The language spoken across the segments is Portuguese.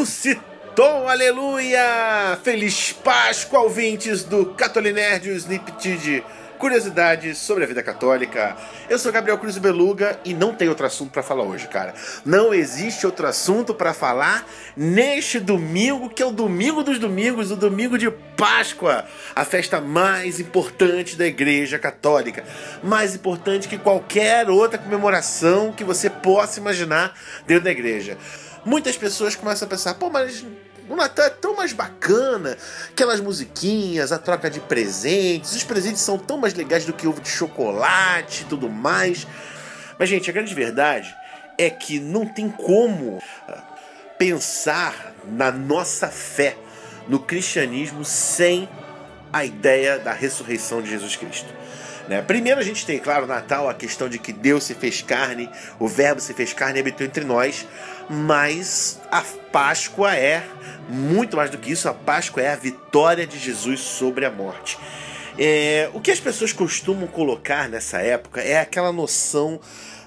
Ressuscitou, aleluia! Feliz Páscoa, ouvintes do Catolinerd e o Sniptid. Curiosidades sobre a vida católica. Eu sou Gabriel Cruz Beluga e não tem outro assunto para falar hoje, cara. Não existe outro assunto para falar neste domingo, que é o domingo dos domingos, o domingo de Páscoa, a festa mais importante da Igreja Católica. Mais importante que qualquer outra comemoração que você possa imaginar dentro da igreja muitas pessoas começam a pensar, pô, mas o Natal é tão mais bacana, aquelas musiquinhas, a troca de presentes, os presentes são tão mais legais do que ovo de chocolate e tudo mais. Mas, gente, a grande verdade é que não tem como ah, pensar na nossa fé no cristianismo sem a ideia da ressurreição de Jesus Cristo. Né? Primeiro a gente tem, claro, Natal, a questão de que Deus se fez carne, o Verbo se fez carne e habitou entre nós, mas a Páscoa é muito mais do que isso, a Páscoa é a vitória de Jesus sobre a morte. É, o que as pessoas costumam colocar nessa época é aquela noção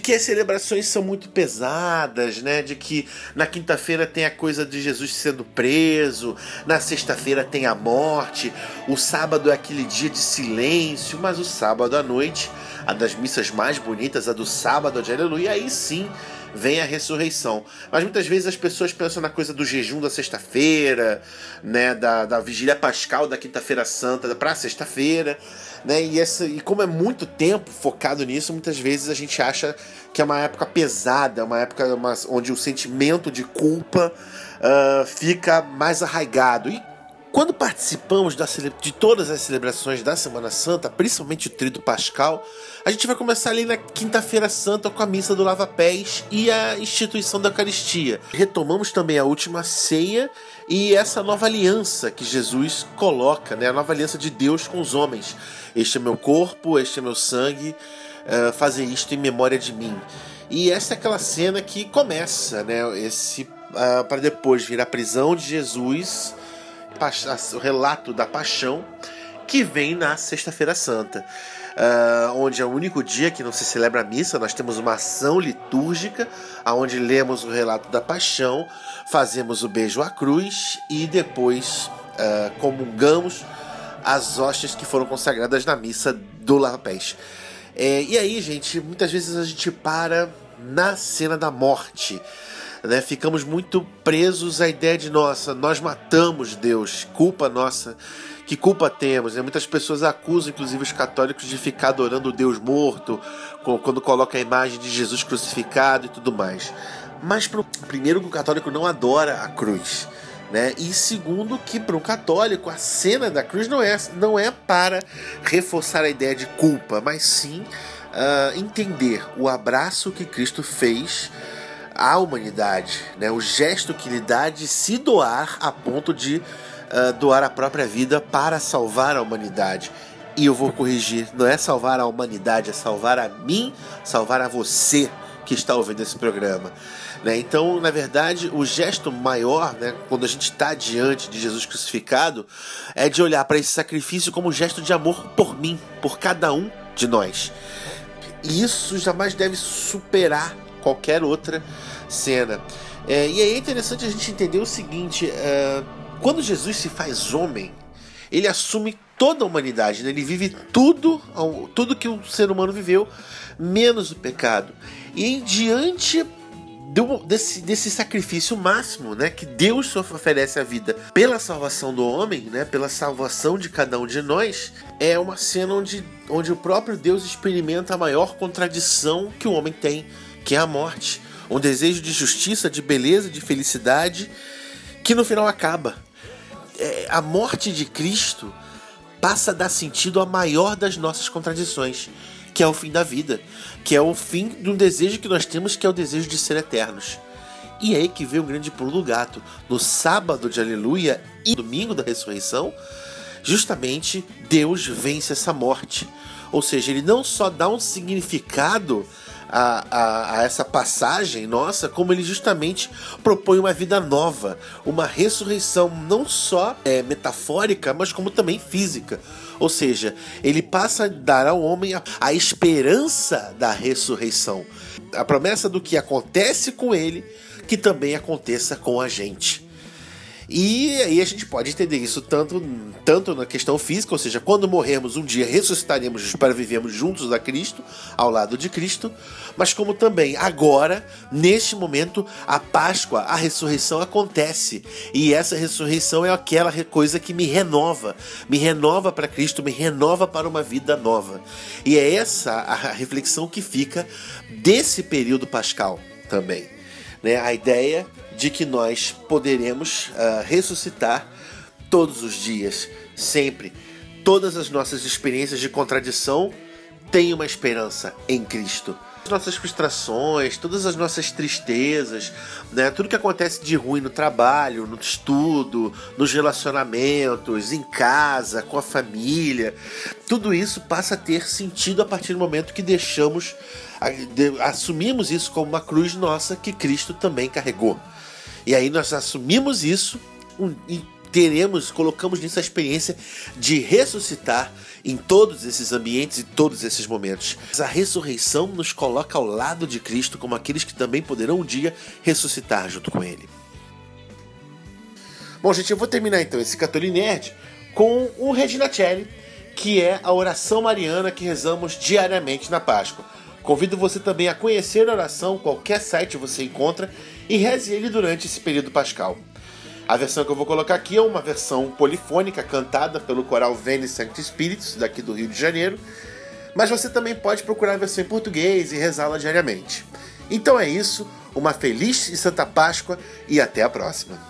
que as celebrações são muito pesadas, né? De que na quinta-feira tem a coisa de Jesus sendo preso, na sexta-feira tem a morte, o sábado é aquele dia de silêncio, mas o sábado à noite, a das missas mais bonitas, a do sábado de aleluia, aí sim vem a ressurreição. Mas muitas vezes as pessoas pensam na coisa do jejum da sexta-feira, né, da, da vigília pascal da quinta-feira santa para sexta-feira, né? E essa e como é muito tempo focado nisso, muitas vezes a gente acha que é uma época pesada, uma época uma, onde o sentimento de culpa uh, fica mais arraigado. E quando participamos de todas as celebrações da Semana Santa, principalmente o Trito Pascal, a gente vai começar ali na Quinta-feira Santa com a missa do Lava Pés e a instituição da Eucaristia. Retomamos também a última ceia e essa nova aliança que Jesus coloca, né? a nova aliança de Deus com os homens. Este é meu corpo, este é meu sangue, uh, fazer isto em memória de mim. E essa é aquela cena que começa, né? Esse uh, para depois vir a prisão de Jesus o relato da paixão que vem na Sexta-feira Santa. Uh, onde é o único dia que não se celebra a missa, nós temos uma ação litúrgica, onde lemos o relato da paixão, fazemos o beijo à cruz e depois uh, comungamos as hóstias que foram consagradas na missa do Lava Pés. É, e aí, gente, muitas vezes a gente para na cena da morte né? Ficamos muito presos à ideia de nossa, nós matamos Deus, culpa nossa. Que culpa temos? Né? Muitas pessoas acusam, inclusive os católicos, de ficar adorando o Deus morto, quando coloca a imagem de Jesus crucificado e tudo mais. Mas primeiro que o católico não adora a cruz. Né? E segundo, que para um católico a cena da cruz não é, não é para reforçar a ideia de culpa, mas sim uh, entender o abraço que Cristo fez à humanidade, né? o gesto que lhe dá de se doar a ponto de uh, doar a própria vida para salvar a humanidade. E eu vou corrigir, não é salvar a humanidade, é salvar a mim, salvar a você que está ouvindo esse programa. Né? Então, na verdade, o gesto maior, né, quando a gente está diante de Jesus crucificado, é de olhar para esse sacrifício como um gesto de amor por mim, por cada um de nós. E isso jamais deve superar qualquer outra cena. É, e aí é interessante a gente entender o seguinte: é, quando Jesus se faz homem, ele assume toda a humanidade, né? ele vive tudo, tudo que o ser humano viveu, menos o pecado. E diante do, desse, desse sacrifício máximo, né, que Deus oferece à vida pela salvação do homem, né, pela salvação de cada um de nós, é uma cena onde, onde o próprio Deus experimenta a maior contradição que o homem tem, que é a morte. Um desejo de justiça, de beleza, de felicidade, que no final acaba. É, a morte de Cristo passa a dar sentido à maior das nossas contradições, que é o fim da vida, que é o fim de um desejo que nós temos, que é o desejo de ser eternos. E é aí que vem o grande pulo do gato. No sábado de Aleluia e domingo da ressurreição, justamente Deus vence essa morte. Ou seja, ele não só dá um significado a, a, a, essa passagem nossa, como ele justamente propõe uma vida nova, uma ressurreição não só é, metafórica, mas como também física. Ou seja, ele passa a dar ao homem a, a esperança da ressurreição, a promessa do que acontece com ele, que também aconteça com a gente. E aí a gente pode entender isso tanto, tanto na questão física, ou seja, quando morrermos um dia ressuscitaremos para vivermos juntos a Cristo, ao lado de Cristo, mas como também agora, neste momento, a Páscoa, a ressurreição acontece. E essa ressurreição é aquela coisa que me renova, me renova para Cristo, me renova para uma vida nova. E é essa a reflexão que fica desse período pascal também. Né? A ideia de que nós poderemos uh, ressuscitar todos os dias, sempre. Todas as nossas experiências de contradição têm uma esperança em Cristo. As nossas frustrações, todas as nossas tristezas, né? tudo que acontece de ruim no trabalho, no estudo, nos relacionamentos, em casa, com a família, tudo isso passa a ter sentido a partir do momento que deixamos, assumimos isso como uma cruz nossa que Cristo também carregou. E aí nós assumimos isso e teremos, colocamos nisso a experiência de ressuscitar em todos esses ambientes e todos esses momentos. A ressurreição nos coloca ao lado de Cristo como aqueles que também poderão um dia ressuscitar junto com Ele. Bom, gente, eu vou terminar então esse Catolinerd com o Regina Celli, que é a oração mariana que rezamos diariamente na Páscoa. Convido você também a conhecer a oração, qualquer site você encontra, e reze ele durante esse período pascal. A versão que eu vou colocar aqui é uma versão polifônica cantada pelo coral Vênus Sancti Spiritus, daqui do Rio de Janeiro, mas você também pode procurar a versão em português e rezá-la diariamente. Então é isso, uma feliz e santa Páscoa e até a próxima.